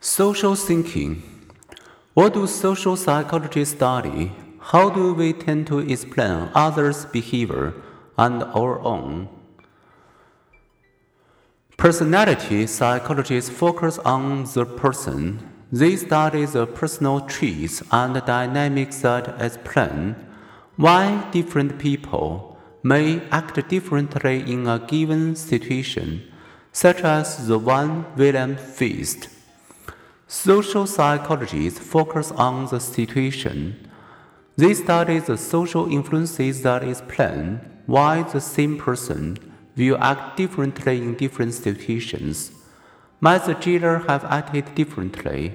Social thinking. What do social psychologists study? How do we tend to explain others' behavior and our own? Personality psychologists focus on the person. They study the personal traits and dynamics that explain why different people may act differently in a given situation, such as the one William faced. Social psychologists focus on the situation. They study the social influences that explain why the same person will act differently in different situations. Might the jailer have acted differently,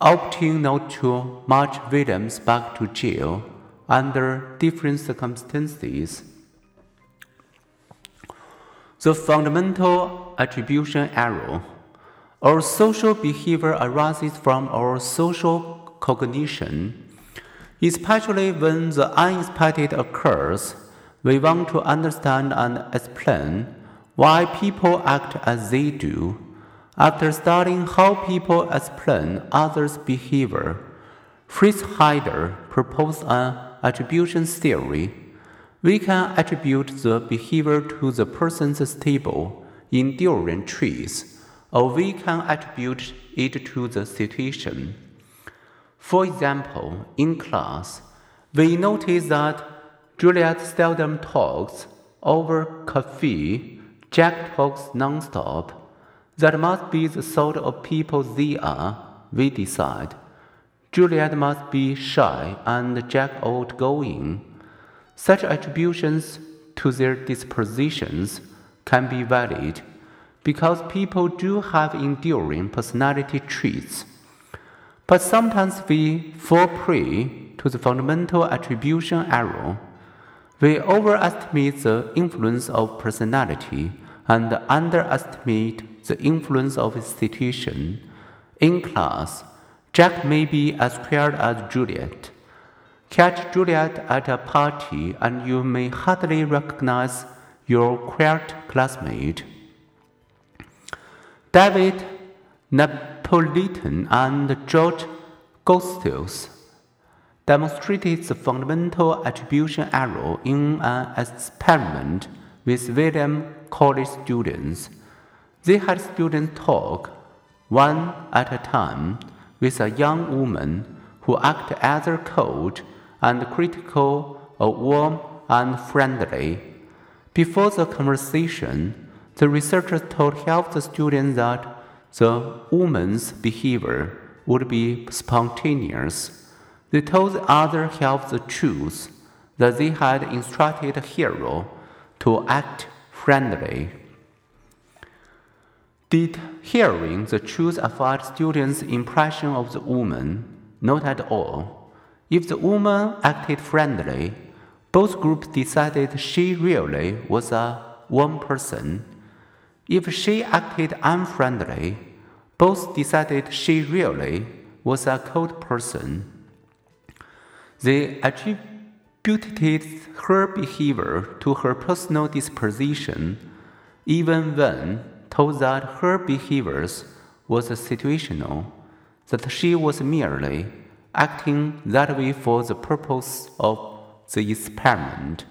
opting not to march Williams back to jail under different circumstances? The fundamental attribution error. Our social behavior arises from our social cognition. Especially when the unexpected occurs, we want to understand and explain why people act as they do. After studying how people explain others' behavior, Fritz Heider proposed an attribution theory. We can attribute the behavior to the person's stable, enduring traits or we can attribute it to the situation. For example, in class, we notice that Juliet seldom talks over coffee, Jack talks nonstop. That must be the sort of people they are, we decide. Juliet must be shy and Jack outgoing. Such attributions to their dispositions can be valid because people do have enduring personality traits. But sometimes we fall prey to the fundamental attribution error. We overestimate the influence of personality and underestimate the influence of a situation. In class, Jack may be as quiet as Juliet. Catch Juliet at a party and you may hardly recognize your quiet classmate. David Napolitan and George Goethals demonstrated the fundamental attribution error in an experiment with Williams College students. They had students talk, one at a time, with a young woman who acted either cold and critical or warm and friendly. Before the conversation, the researchers told half the students that the woman's behavior would be spontaneous. They told the other half the truth that they had instructed hero to act friendly. Did hearing the truth affect students' impression of the woman? Not at all. If the woman acted friendly, both groups decided she really was a warm person if she acted unfriendly, both decided she really was a cold person. They attributed her behavior to her personal disposition, even when told that her behaviors was situational, that she was merely acting that way for the purpose of the experiment.